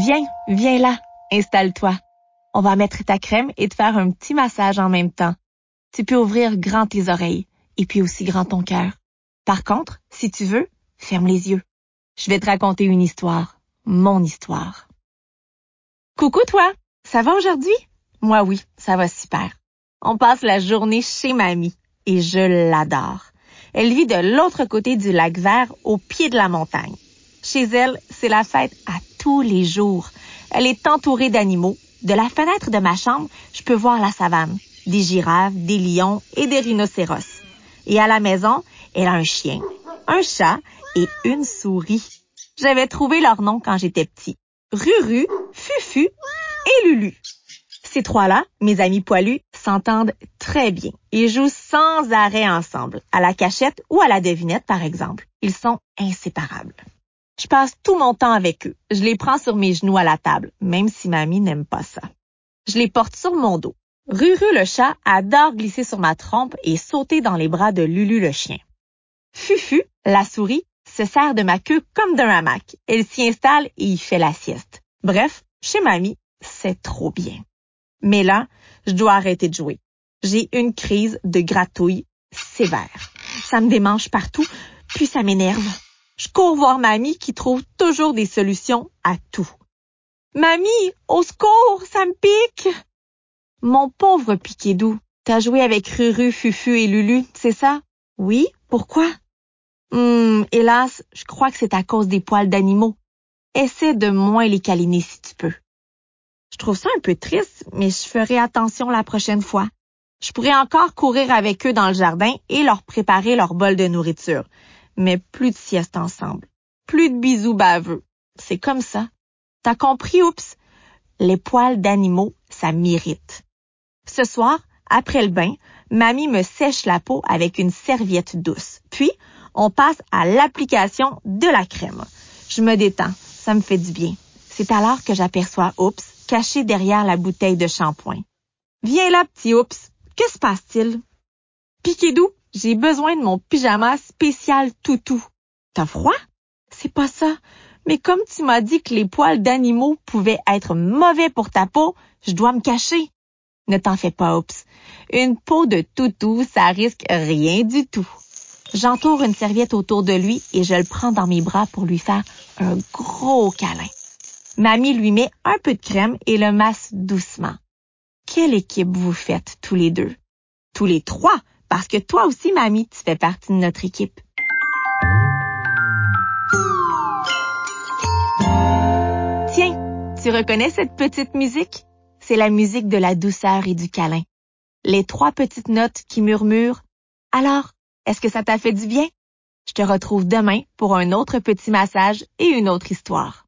Viens, viens là, installe-toi. On va mettre ta crème et te faire un petit massage en même temps. Tu peux ouvrir grand tes oreilles et puis aussi grand ton cœur. Par contre, si tu veux, ferme les yeux. Je vais te raconter une histoire, mon histoire. Coucou toi, ça va aujourd'hui? Moi oui, ça va super. On passe la journée chez mamie et je l'adore. Elle vit de l'autre côté du lac vert au pied de la montagne. Chez elle, c'est la fête à tous les jours. Elle est entourée d'animaux. De la fenêtre de ma chambre, je peux voir la savane, des girafes, des lions et des rhinocéros. Et à la maison, elle a un chien, un chat et une souris. J'avais trouvé leur nom quand j'étais petit. Ruru, Fufu et Lulu. Ces trois-là, mes amis poilus, s'entendent très bien. Ils jouent sans arrêt ensemble, à la cachette ou à la devinette par exemple. Ils sont inséparables. Je passe tout mon temps avec eux. Je les prends sur mes genoux à la table, même si mamie n'aime pas ça. Je les porte sur mon dos. Ruru le chat adore glisser sur ma trompe et sauter dans les bras de Lulu le chien. Fufu, la souris, se sert de ma queue comme d'un hamac. Elle s'y installe et y fait la sieste. Bref, chez mamie, c'est trop bien. Mais là, je dois arrêter de jouer. J'ai une crise de gratouille sévère. Ça me démange partout, puis ça m'énerve. Je cours voir mamie qui trouve toujours des solutions à tout. Mamie, au secours, ça me pique! Mon pauvre Piquédou, t'as joué avec Ruru, Fufu et Lulu, c'est ça? Oui, pourquoi? Hum, hélas, je crois que c'est à cause des poils d'animaux. Essaie de moins les câliner si tu peux. Je trouve ça un peu triste, mais je ferai attention la prochaine fois. Je pourrais encore courir avec eux dans le jardin et leur préparer leur bol de nourriture. Mais plus de sieste ensemble. Plus de bisous baveux. C'est comme ça. T'as compris, oups? Les poils d'animaux, ça m'irrite. Ce soir, après le bain, mamie me sèche la peau avec une serviette douce. Puis, on passe à l'application de la crème. Je me détends. Ça me fait du bien. C'est alors que j'aperçois Oups caché derrière la bouteille de shampoing. Viens là, petit Oups. Que se passe-t-il? Piquédou, j'ai besoin de mon pyjama spécial toutou. T'as froid? C'est pas ça. Mais comme tu m'as dit que les poils d'animaux pouvaient être mauvais pour ta peau, je dois me cacher. Ne t'en fais pas, Oups. Une peau de toutou, ça risque rien du tout. J'entoure une serviette autour de lui et je le prends dans mes bras pour lui faire un gros câlin. Mamie lui met un peu de crème et le masse doucement. Quelle équipe vous faites tous les deux? Tous les trois, parce que toi aussi, mamie, tu fais partie de notre équipe. Tiens, tu reconnais cette petite musique? C'est la musique de la douceur et du câlin. Les trois petites notes qui murmurent. Alors, est-ce que ça t'a fait du bien? Je te retrouve demain pour un autre petit massage et une autre histoire.